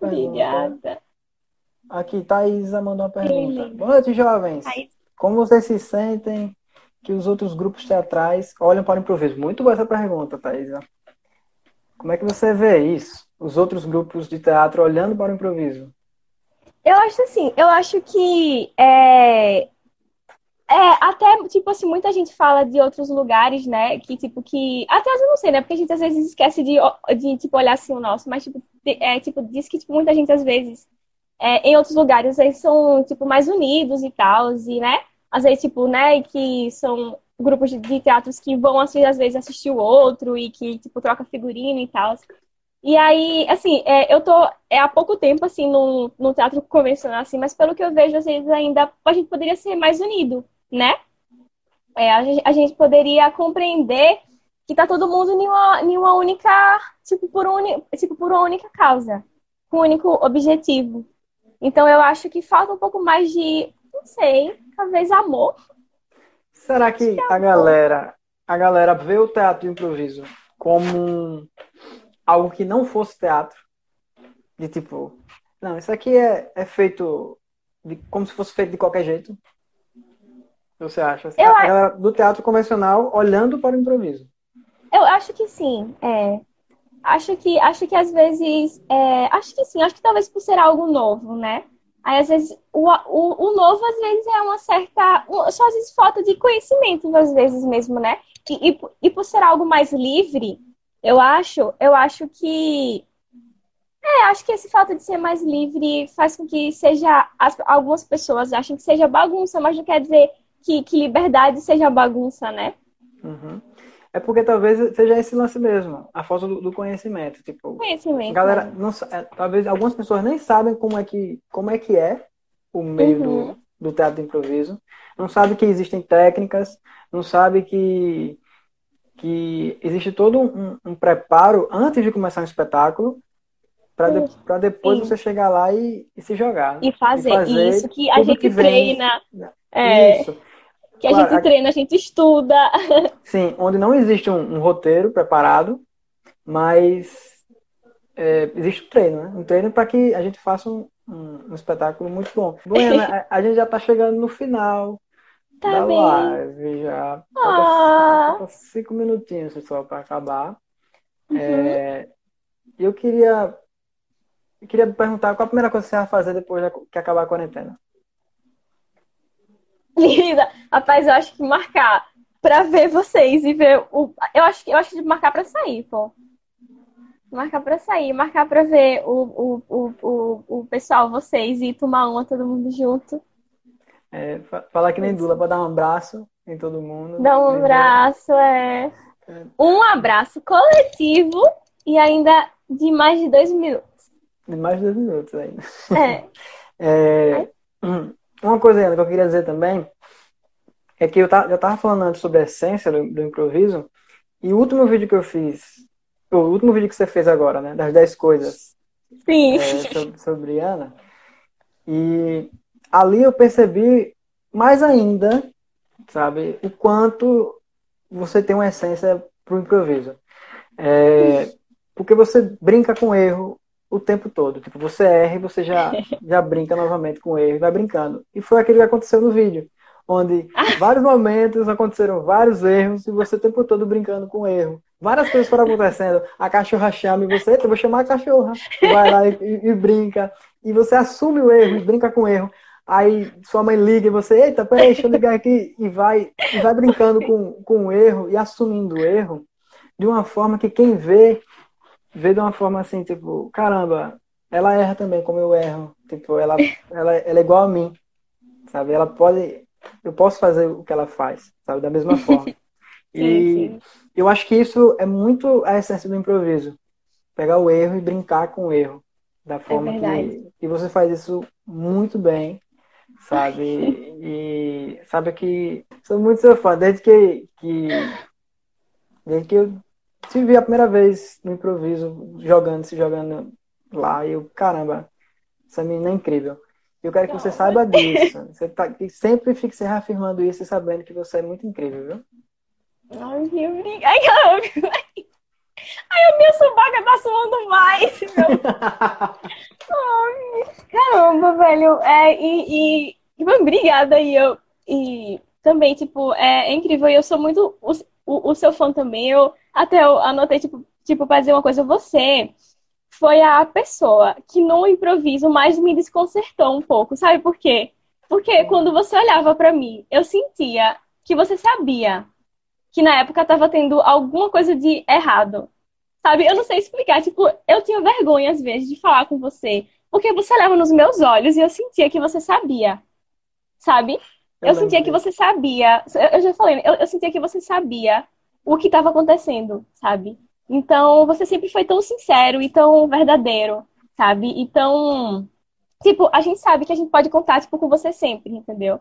Obrigada. Aqui, Thaisa mandou uma pergunta. Boa noite, jovens. Como vocês se sentem que os outros grupos teatrais olham para o improviso? Muito boa essa pergunta, Thaisa. Como é que você vê isso? Os outros grupos de teatro olhando para o improviso? Eu acho assim, eu acho que é, é até, tipo assim, muita gente fala de outros lugares, né? Que, tipo, que. Até eu não sei, né? Porque a gente às vezes esquece de, de tipo, olhar assim o nosso, mas, tipo, é, tipo diz que, tipo, muita gente às vezes, é, em outros lugares, eles são, tipo, mais unidos e tal, e, né? Às vezes, tipo, né? Que são grupos de, de teatros que vão, assim, às vezes, assistir o outro e que, tipo, troca figurino e tal. E aí, assim, é, eu tô é, há pouco tempo, assim, no, no teatro convencional, assim, mas pelo que eu vejo, às vezes ainda a gente poderia ser mais unido, né? É, a, gente, a gente poderia compreender que tá todo mundo em uma, em uma única, tipo por, uni, tipo, por uma única causa, com um único objetivo. Então, eu acho que falta um pouco mais de, não sei, talvez amor, Será que a galera, a galera vê o teatro de improviso como algo que não fosse teatro? De tipo, não, isso aqui é, é feito de, como se fosse feito de qualquer jeito? Você acha? Eu a galera do teatro convencional olhando para o improviso. Eu acho que sim, é. Acho que, acho que às vezes. É, acho que sim, acho que talvez por ser algo novo, né? Aí, às vezes, o, o, o novo, às vezes, é uma certa. Só às vezes falta de conhecimento, às vezes mesmo, né? E, e, e por ser algo mais livre, eu acho, eu acho que. É, acho que esse fato de ser mais livre faz com que seja. As, algumas pessoas achem que seja bagunça, mas não quer dizer que, que liberdade seja bagunça, né? Uhum. É porque talvez seja esse lance mesmo, a falta do, do conhecimento. Tipo, conhecimento. Galera, né? não, é, talvez algumas pessoas nem sabem como é que, como é, que é o meio uhum. do, do teatro de improviso. Não sabe que existem técnicas, não sabe que, que existe todo um, um preparo antes de começar um espetáculo para de, depois Sim. você chegar lá e, e se jogar. E fazer, e fazer isso que a gente que treina. É. Isso. Que a gente treina, a gente estuda. Sim, onde não existe um, um roteiro preparado, mas é, existe um treino, né? Um treino para que a gente faça um, um, um espetáculo muito bom. Goiânia, a, a, gente já está chegando no final tá da bem. live já. Ah. Falta cinco minutinhos só para acabar. Uhum. É, eu queria eu queria perguntar qual a primeira coisa que você vai fazer depois que acabar a quarentena. Linda. Rapaz, eu acho que marcar pra ver vocês e ver o. Eu acho que eu acho de marcar pra sair, pô. Marcar pra sair, marcar pra ver o, o, o, o, pessoal, vocês, e tomar uma todo mundo junto. É, falar que nem Dula, pra dar um abraço em todo mundo. Dar um abraço, é. é. Um abraço coletivo e ainda de mais de dois minutos. De mais de dois minutos ainda. É. é... Uma coisa ainda que eu queria dizer também é que eu já estava falando antes sobre a essência do, do, improviso, e o último vídeo que eu fiz, o último vídeo que você fez agora, né, das 10 coisas Sim. É, sobre, sobre Ana, e ali eu percebi mais ainda, sabe, o quanto você tem uma essência para o improviso. É, porque você brinca com erro, o tempo todo. Tipo, você erra e você já, já brinca novamente com o erro, vai brincando. E foi aquilo que aconteceu no vídeo, onde vários momentos aconteceram vários erros e você o tempo todo brincando com o erro. Várias coisas foram acontecendo. A cachorra chama e você, eu vou chamar a cachorra. Vai lá e, e, e, brinca. E você assume o erro e brinca com o erro. Aí sua mãe liga e você, eita, peraí, deixa eu ligar aqui. E vai, e vai brincando com, com o erro e assumindo o erro de uma forma que quem vê vê de uma forma assim, tipo, caramba, ela erra também como eu erro. Tipo, ela, ela, ela é igual a mim, sabe? Ela pode, eu posso fazer o que ela faz, sabe? Da mesma forma. e sim. eu acho que isso é muito a essência do improviso. Pegar o erro e brincar com o erro. Da é forma é que, que você faz isso muito bem, sabe? e sabe que sou muito seu fã, desde que, que desde que eu te vi a primeira vez no improviso, jogando, se jogando lá, e eu, caramba, essa menina é incrível. Eu quero que você saiba disso. Você tá, que sempre fique se reafirmando isso e sabendo que você é muito incrível, viu? Ai, meu Deus. Ai, Ai, a minha subaca tá suando mais, meu. Ai, caramba, velho. É, e, e, e obrigada. aí eu, e também, tipo, é, é incrível. E eu sou muito o, o, seu fã também. Eu até eu anotei, tipo, tipo, pra dizer uma coisa, você foi a pessoa que no improviso mais me desconcertou um pouco. Sabe por quê? Porque quando você olhava para mim, eu sentia que você sabia que na época tava tendo alguma coisa de errado. Sabe? Eu não sei explicar. Tipo, eu tinha vergonha às vezes de falar com você. Porque você olhava nos meus olhos e eu sentia que você sabia. Sabe? Eu, eu sentia que você sabia. Eu já falei, eu, eu sentia que você sabia o que estava acontecendo, sabe? Então, você sempre foi tão sincero e tão verdadeiro, sabe? Então, tipo, a gente sabe que a gente pode contar, tipo, com você sempre, entendeu?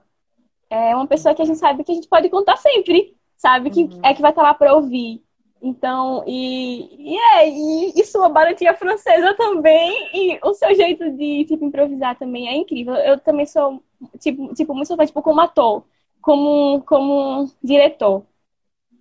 É uma pessoa que a gente sabe que a gente pode contar sempre, sabe? Que uhum. é que vai estar lá para ouvir. Então, e, e é, e, e sua baratinha francesa também, e o seu jeito de, tipo, improvisar também é incrível. Eu também sou, tipo, tipo muito fã, tipo, como ator, como, como diretor.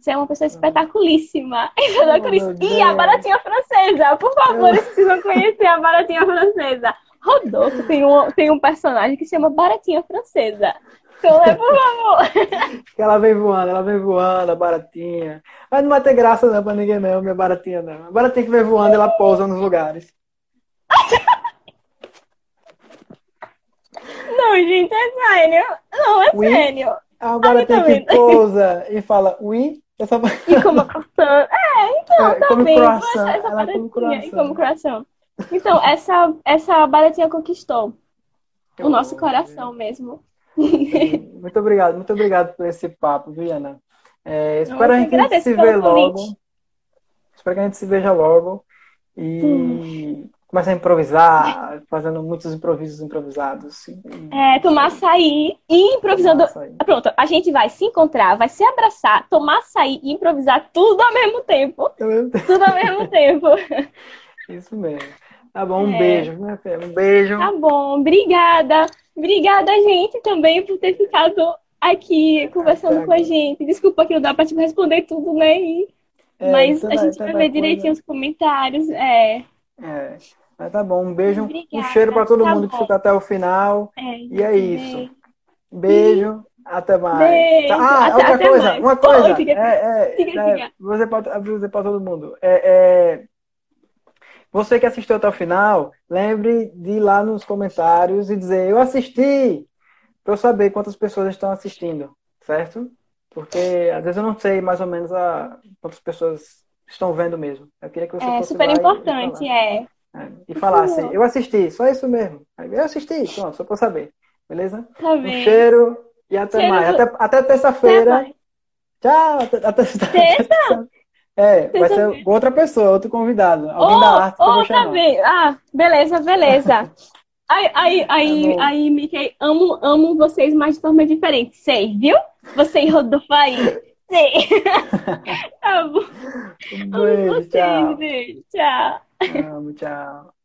Você é uma pessoa espetaculíssima. Oh, e a baratinha francesa. Por favor, vocês precisam conhecer a baratinha francesa. Rodolfo tem um, tem um personagem que se chama Baratinha Francesa. Então, por favor. ela vem voando, ela vem voando, a baratinha. Mas não vai ter graça não pra ninguém não, minha baratinha não. A baratinha que vem voando, ela pousa nos lugares. Não, gente, é sério. Não, é Oui. sério. A baratinha tá que vendo? pousa e fala, ui, essa E como croissant. É, então, É, tá come bem. croissant, Essa, ela baratinha. E croissant. como croissant. Então, essa, essa baratinha conquistou o nosso coração mesmo. Muito obrigado, muito obrigado por esse papo, Viana. É, espero a gente se ver logo. convite. Espero que a gente se veja logo e comece a improvisar, fazendo muitos improvisos improvisados. É, tomar açaí e improvisando. Nossa, aí. Pronto, a gente vai se encontrar, vai se abraçar, tomar açaí e improvisar tudo ao mesmo tempo. Tudo ao mesmo tempo. Isso mesmo. Tá bom, um É. beijo, né, Fê? Um beijo. Tá bom, obrigada. Obrigada, gente, também por ter ficado aqui conversando Até com a gente. Desculpa que não dá pra te responder tudo, né? E- É, Mas a gente vai ver direitinho os comentários. É, É. Mas tá bom, um beijo, um Obrigada, cheiro pra todo tá mundo que bom. ficou até o final. é. E é isso. Beijo, até mais. Beijo, Ah, até- outra até coisa, mais. uma coisa. Oi, diga- é, é, diga, é, diga. pra, vou dizer pra todo mundo. É, é, você que assistiu até o final, lembre de ir lá nos comentários e dizer eu assisti, pra eu saber quantas pessoas estão assistindo, certo? Porque às vezes eu não sei mais ou menos a, quantas pessoas estão vendo mesmo. Eu queria que você É fosse super e- e importante, falar. é. É, E falasse, eu assisti, só isso mesmo. Eu assisti, pronto, só pra eu saber. Beleza? Tá Um bem. cheiro e até Cheiro mais. do- Até, até Até terça-feira. Tchau, até, até, Terça? É, vai ser outra pessoa, outro convidado. Alguém da Oh, arte que eu vou oh, tá chamar. bem. Ah, beleza, beleza. Aí, aí, aí, Tá aí, Mickey, amo, amo vocês, mas de forma diferente. Sei, viu? Você e Rodolfo aí. Sei. tá bom. Um Amo beijo, vocês, tchau. beijo. Tchau. Amo, tchau.